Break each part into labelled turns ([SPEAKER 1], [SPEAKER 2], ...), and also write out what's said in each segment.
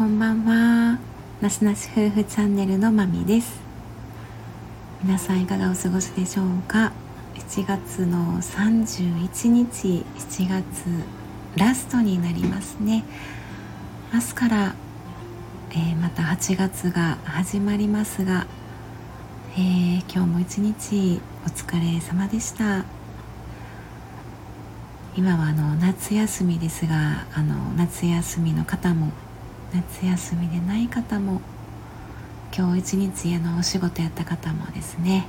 [SPEAKER 1] こんばんは。なしなし夫婦チャンネルのまみです。皆さんいかがお過ごしでしょうか？7月の31日7月ラストになりますね。明日から、えー、また8月が始まりますが、えー、今日も一日お疲れ様でした。今はあの夏休みですがあの夏休みの方も夏休みでない方も今日一日あのお仕事やった方もですね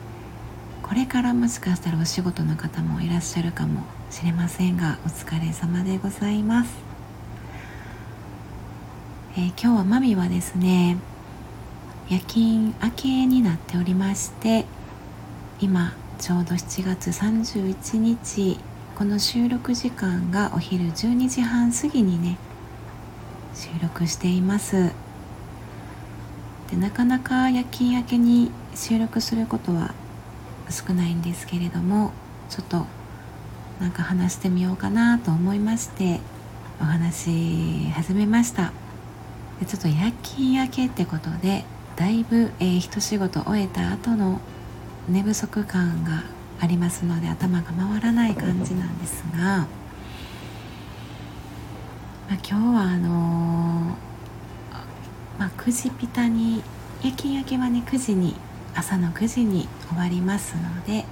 [SPEAKER 1] これからもしかしたらお仕事の方もいらっしゃるかもしれませんがお疲れ様でございます、えー、今日はマミはですね夜勤明けになっておりまして今ちょうど7月31日この収録時間がお昼12時半過ぎにね収録しています。でなかなか夜勤明けに収録することは少ないんですけれどもちょっとなんか話してみようかなと思いましてお話し始めました。でちょっと夜勤明けってことでだいぶ、えー、一仕事終えた後の寝不足感がありますので頭が回らない感じなんですが、まあ、今日はあのー、まあ、9時ピタに夜勤明けはね9時に朝の9時に終わりますので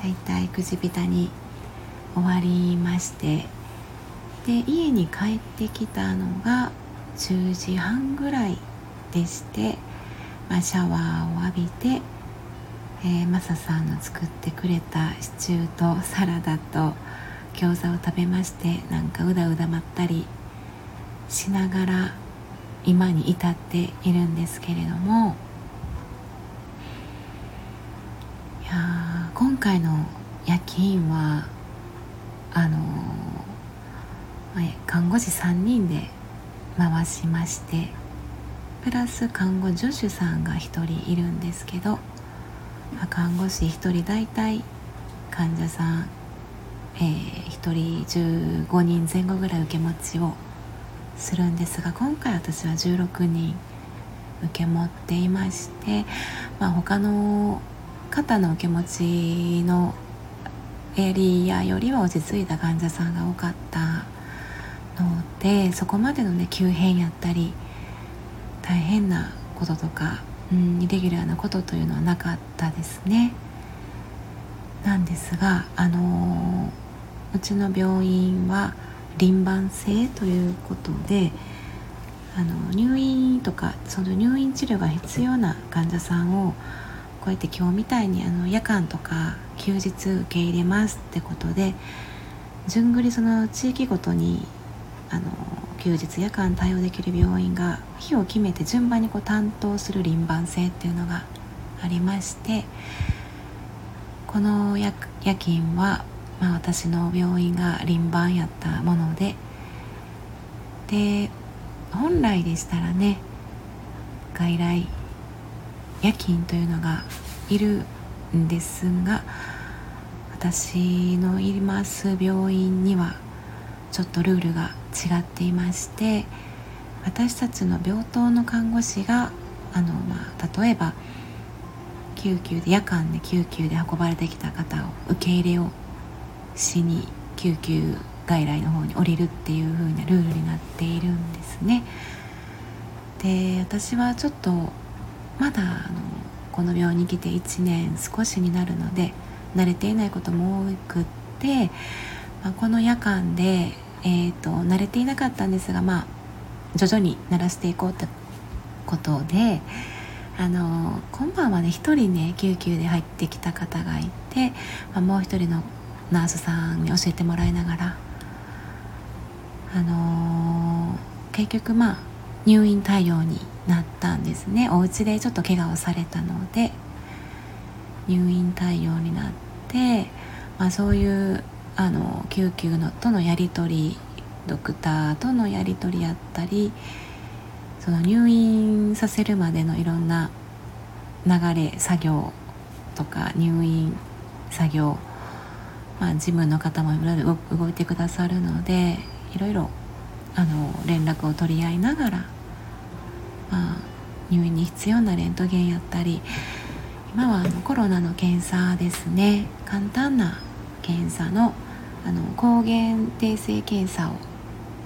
[SPEAKER 1] だいたい9時ピタに終わりましてで家に帰ってきたのが10時半ぐらいでして、まあ、シャワーを浴びてえー、マサさんの作ってくれたシチューとサラダと餃子を食べましてなんかうだうだまったりしながら今に至っているんですけれどもいや今回の夜勤はあの看護師3人で回しましてプラス看護助手さんが1人いるんですけど看護師1人大体患者さん、えー、1人15人前後ぐらい受け持ちをするんですが今回私は16人受け持っていまして、まあ、他の方の受け持ちのエリアよりは落ち着いた患者さんが多かったのでそこまでのね急変やったり大変なこととかうん、イレギュラーなことというのはなかったですね。なんですがあのうちの病院は輪番制ということであの入院とかその入院治療が必要な患者さんをこうやって今日みたいにあの夜間とか休日受け入れますってことで順繰りその地域ごとにあの休日夜間対応できる病院が日を決めて順番にこう担当する輪番制っていうのがありましてこの夜勤は、まあ、私の病院が輪番やったものでで本来でしたらね外来夜勤というのがいるんですが私のいます病院にはちょっとルールが違っていまして私たちの病棟の看護師があの、まあ、例えば救急で夜間で救急で運ばれてきた方を受け入れをしに救急外来の方に降りるっていう風なルールになっているんですね。で私はちょっとまだあのこの病院に来て1年少しになるので慣れていないことも多くって、まあ、この夜間でえーと、慣れていなかったんですが、まあ、徐々に慣らしていこうってことであの今晩はね1人ね救急で入ってきた方がいて、まあ、もう1人のナースさんに教えてもらいながら、あのー、結局まあ入院対応になったんですね。お家でちょっと怪我をされたので入院対応になって、まあ、そういうあの救急のとのやり取りドクターとのやり取りやったりその入院させるまでのいろんな流れ作業とか入院作業、まあ、事務の方もいろいろ動いてくださるのでいろいろあの連絡を取り合いながらまあ、入院に必要なレントゲンやったり今はあのコロナの検査ですね。簡単な検査のあの抗原定性検査を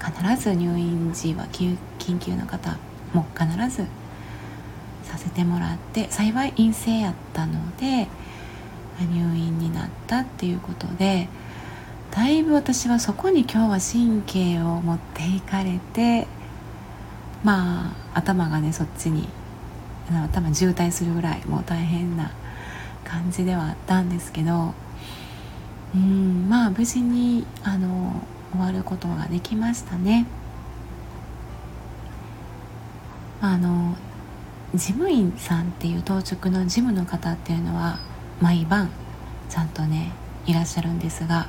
[SPEAKER 1] 必ず入院時は緊急の方も必ずさせてもらって幸い陰性やったので入院になったっていうことでだいぶ私はそこに今日は神経を持っていかれてまあ頭がねそっちに頭渋滞するぐらいもう大変な感じではあったんですけどうんまあ無事にあの終わることができましたね。あの事務員さんっていう当直の事務の方っていうのは毎晩ちゃんとねいらっしゃるんですが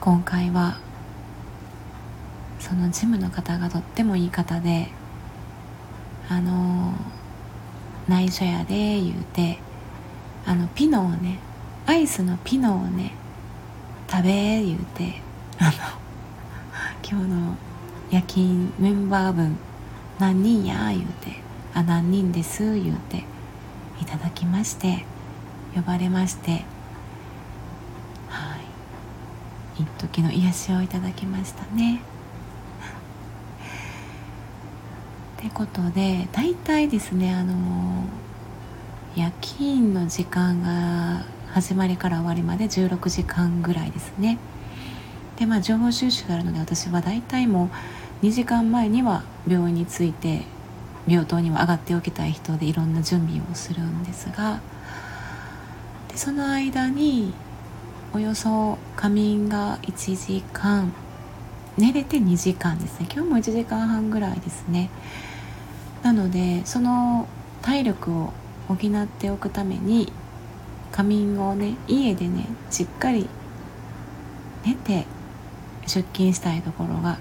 [SPEAKER 1] 今回はその事務の方がとってもいい方であの内緒やで言うてあのピノをねアイスのピノをね食べ言うてあの今日の夜勤メンバー分何人や言うてあ何人です言うていただきまして呼ばれましてはい。一時の癒しをいただきましたね。ってことで大体ですねあの夜勤の時間が始まりから終わりまで16時間ぐらいですね。でまあ情報収集があるので私は大体もう2時間前には病院に着いて病棟には上がっておきたい人でいろんな準備をするんですがでその間におよそ仮眠が1時間寝れて2時間ですね。今日も1時間半ぐらいですね。なのでその体力を補っておくために仮眠をね家でねしっかり寝て出勤したいところが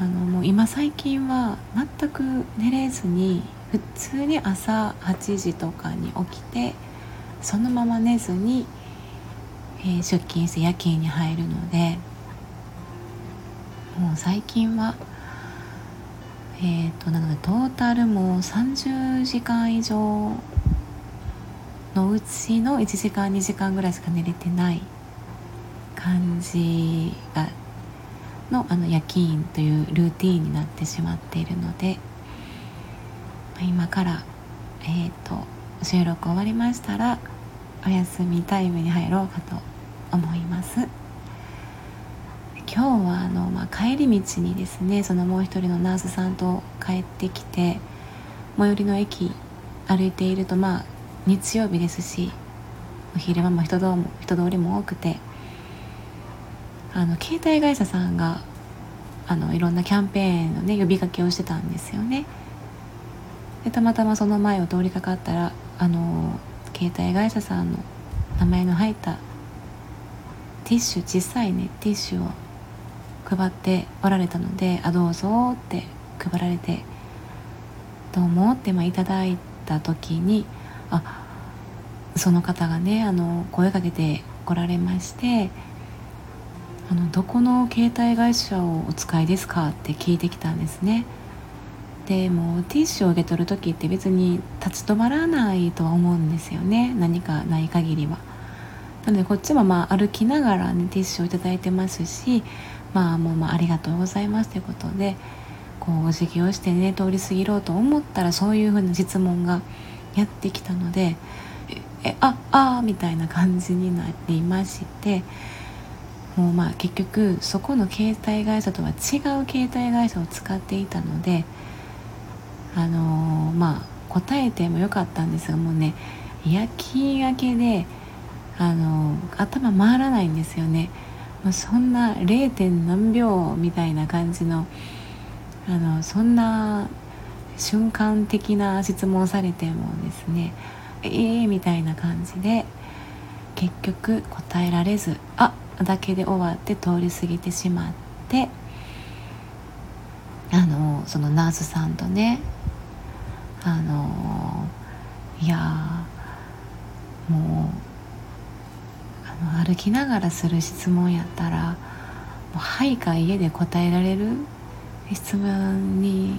[SPEAKER 1] あのもう今最近は全く寝れずに普通に朝8時とかに起きてそのまま寝ずに、えー、出勤して夜勤に入るのでもう最近はえーと、なのでトータルもう30時間以上のうちの1時間2時間ぐらいしか寝れてない感じがのあの夜勤というルーティンになってしまっているのでま今から、えーと、収録終わりましたらお休みタイムに入ろうかと思います。今日はあの、まあ、帰り道にですねそのもう一人のナースさんと帰ってきて最寄りの駅歩いているとまあ日曜日ですしお昼間も人通人通りも多くてあの携帯会社さんがあのいろんなキャンペーンのね呼びかけをしてたんですよね。でたまたまその前を通りかかったらあの携帯会社さんの名前の入ったティッシュ小さいねティッシュを配っておられたので「あどうぞ」って配られて「どうも」ってまあいただいた時にあその方がねあの声かけてこられましてあのどこの携帯会社をお使いですかって聞いてきたんですね。でもティッシュを受け取る時って別に立ち止まらないとは思うんですよね。何かない限りは。なのでこっちもまあ歩きながらねティッシュを頂いてますしまあもうまあありがとうございますということでこうお辞儀をしてね通り過ぎろうと思ったらそういうふうな質問がやってきたのでえああみたいな感じになりましてもうまあ結局そこの携帯会社とは違う携帯会社を使っていたのであのー、まあ答えてもよかったんですがもうね夜勤明けであのー、頭回らないんですよね、まあ、そんな 0. 何秒みたいな感じのあのそんな瞬間的な質問されてもですねええー、みたいな感じで結局答えられずあっだけで終わって通り過ぎてしまってあのそのナースさんとねあのいやもうあの歩きながらする質問やったら「もうはい」か「家」で答えられる質問に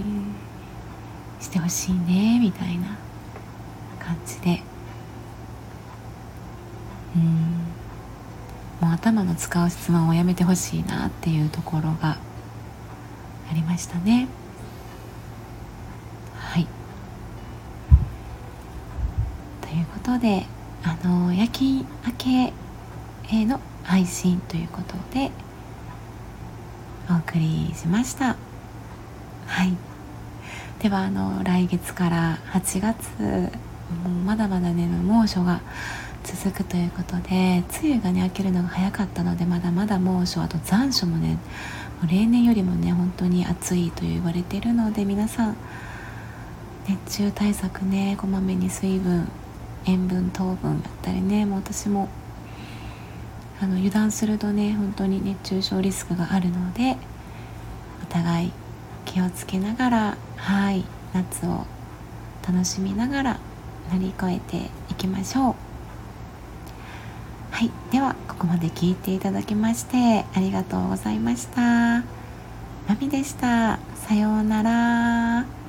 [SPEAKER 1] してほしいねみたいな感じで。うん。もう頭の使う質問をやめてほしいなっていうところがありましたね。はい。ということであの夜勤明けへの配信ということでお送りしました。はい。ではあの来月から8月もうまだまだね猛暑が続くということで梅雨がね明けるのが早かったのでまだまだ猛暑あと残暑もねもう例年よりもね本当に暑いと言われているので皆さん熱中対策ねこまめに水分塩分糖分だったりねもう私もあの油断するとね本当に熱中症リスクがあるのでお互い気をつけながらはい夏を楽しみながら乗り越えていきましょう。はいではここまで聞いていただきましてありがとうございました。まみでした。さようなら。